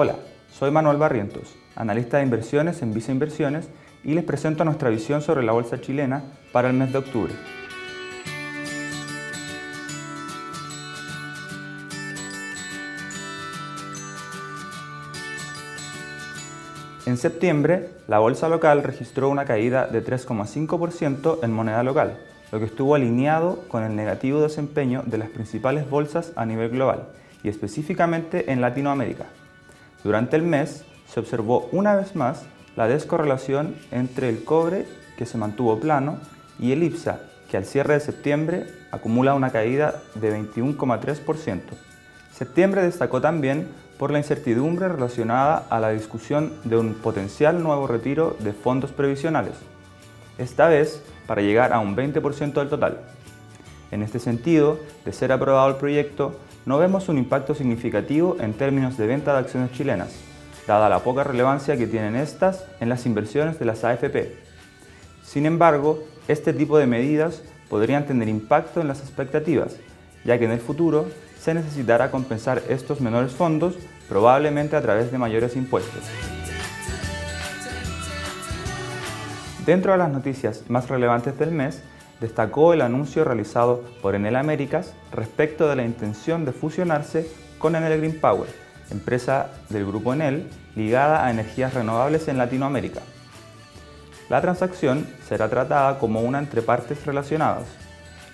Hola, soy Manuel Barrientos, analista de inversiones en Visa Inversiones y les presento nuestra visión sobre la bolsa chilena para el mes de octubre. En septiembre, la bolsa local registró una caída de 3,5% en moneda local, lo que estuvo alineado con el negativo desempeño de las principales bolsas a nivel global y específicamente en Latinoamérica. Durante el mes se observó una vez más la descorrelación entre el cobre, que se mantuvo plano, y el IPSA, que al cierre de septiembre acumula una caída de 21,3%. Septiembre destacó también por la incertidumbre relacionada a la discusión de un potencial nuevo retiro de fondos previsionales, esta vez para llegar a un 20% del total. En este sentido, de ser aprobado el proyecto, no vemos un impacto significativo en términos de venta de acciones chilenas, dada la poca relevancia que tienen estas en las inversiones de las AFP. Sin embargo, este tipo de medidas podrían tener impacto en las expectativas, ya que en el futuro se necesitará compensar estos menores fondos probablemente a través de mayores impuestos. Dentro de las noticias más relevantes del mes, destacó el anuncio realizado por Enel Américas respecto de la intención de fusionarse con Enel Green Power, empresa del grupo Enel ligada a energías renovables en Latinoamérica. La transacción será tratada como una entre partes relacionadas,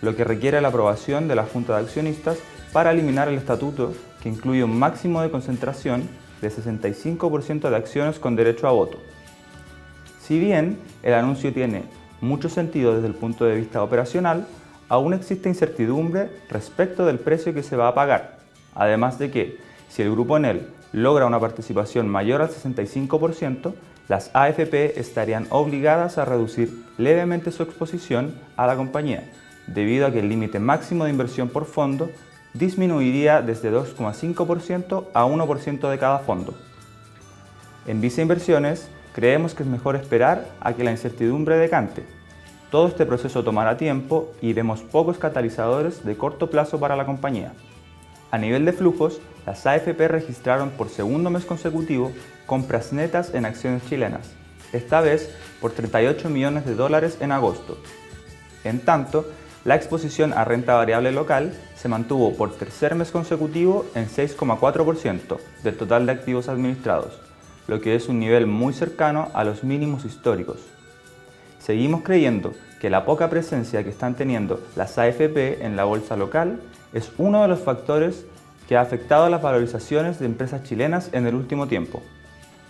lo que requiere la aprobación de la Junta de Accionistas para eliminar el estatuto que incluye un máximo de concentración de 65% de acciones con derecho a voto. Si bien el anuncio tiene mucho sentido desde el punto de vista operacional, aún existe incertidumbre respecto del precio que se va a pagar. Además de que, si el grupo Enel logra una participación mayor al 65%, las AFP estarían obligadas a reducir levemente su exposición a la compañía, debido a que el límite máximo de inversión por fondo disminuiría desde 2,5% a 1% de cada fondo. En Visa Inversiones, creemos que es mejor esperar a que la incertidumbre decante. Todo este proceso tomará tiempo y vemos pocos catalizadores de corto plazo para la compañía. A nivel de flujos, las AFP registraron por segundo mes consecutivo compras netas en acciones chilenas, esta vez por 38 millones de dólares en agosto. En tanto, la exposición a renta variable local se mantuvo por tercer mes consecutivo en 6,4% del total de activos administrados, lo que es un nivel muy cercano a los mínimos históricos. Seguimos creyendo que la poca presencia que están teniendo las AFP en la bolsa local es uno de los factores que ha afectado las valorizaciones de empresas chilenas en el último tiempo.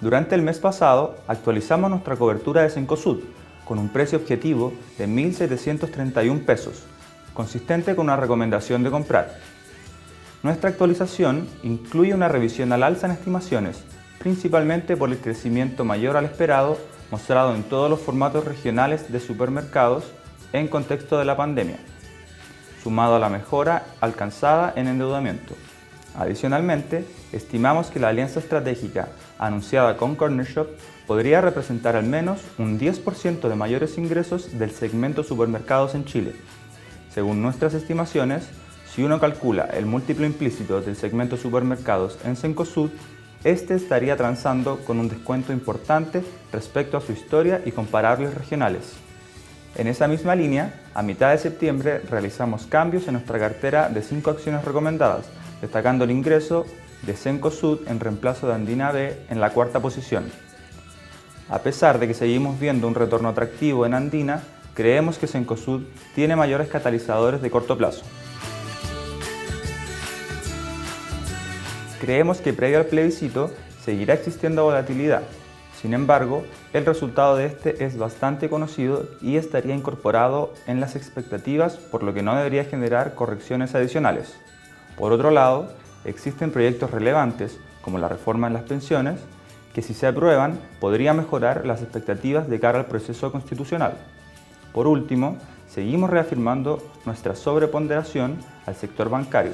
Durante el mes pasado actualizamos nuestra cobertura de Cencosud con un precio objetivo de 1.731 pesos, consistente con una recomendación de comprar. Nuestra actualización incluye una revisión al alza en estimaciones principalmente por el crecimiento mayor al esperado mostrado en todos los formatos regionales de supermercados en contexto de la pandemia, sumado a la mejora alcanzada en endeudamiento. Adicionalmente, estimamos que la alianza estratégica anunciada con Corner Shop podría representar al menos un 10% de mayores ingresos del segmento supermercados en Chile. Según nuestras estimaciones, si uno calcula el múltiplo implícito del segmento supermercados en Cencosud, este estaría transando con un descuento importante respecto a su historia y comparables regionales. En esa misma línea, a mitad de septiembre realizamos cambios en nuestra cartera de 5 acciones recomendadas, destacando el ingreso de Cencosud en reemplazo de Andina B en la cuarta posición. A pesar de que seguimos viendo un retorno atractivo en Andina, creemos que Cencosud tiene mayores catalizadores de corto plazo. Creemos que previo al plebiscito seguirá existiendo volatilidad. Sin embargo, el resultado de este es bastante conocido y estaría incorporado en las expectativas, por lo que no debería generar correcciones adicionales. Por otro lado, existen proyectos relevantes, como la reforma en las pensiones, que si se aprueban podría mejorar las expectativas de cara al proceso constitucional. Por último, seguimos reafirmando nuestra sobreponderación al sector bancario,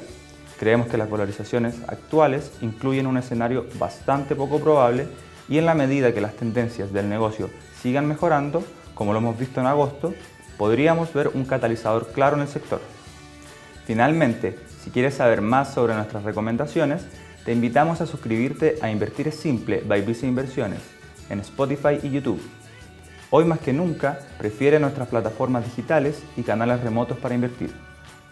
Creemos que las polarizaciones actuales incluyen un escenario bastante poco probable y en la medida que las tendencias del negocio sigan mejorando, como lo hemos visto en agosto, podríamos ver un catalizador claro en el sector. Finalmente, si quieres saber más sobre nuestras recomendaciones, Te invitamos a suscribirte a Invertir es Simple by Visa Inversiones en Spotify y YouTube. Hoy más que nunca, prefiere nuestras plataformas digitales y canales remotos para invertir.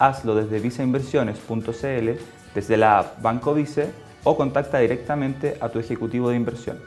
Hazlo desde visainversiones.cl, desde la app Banco Vice o contacta directamente a tu ejecutivo de inversión.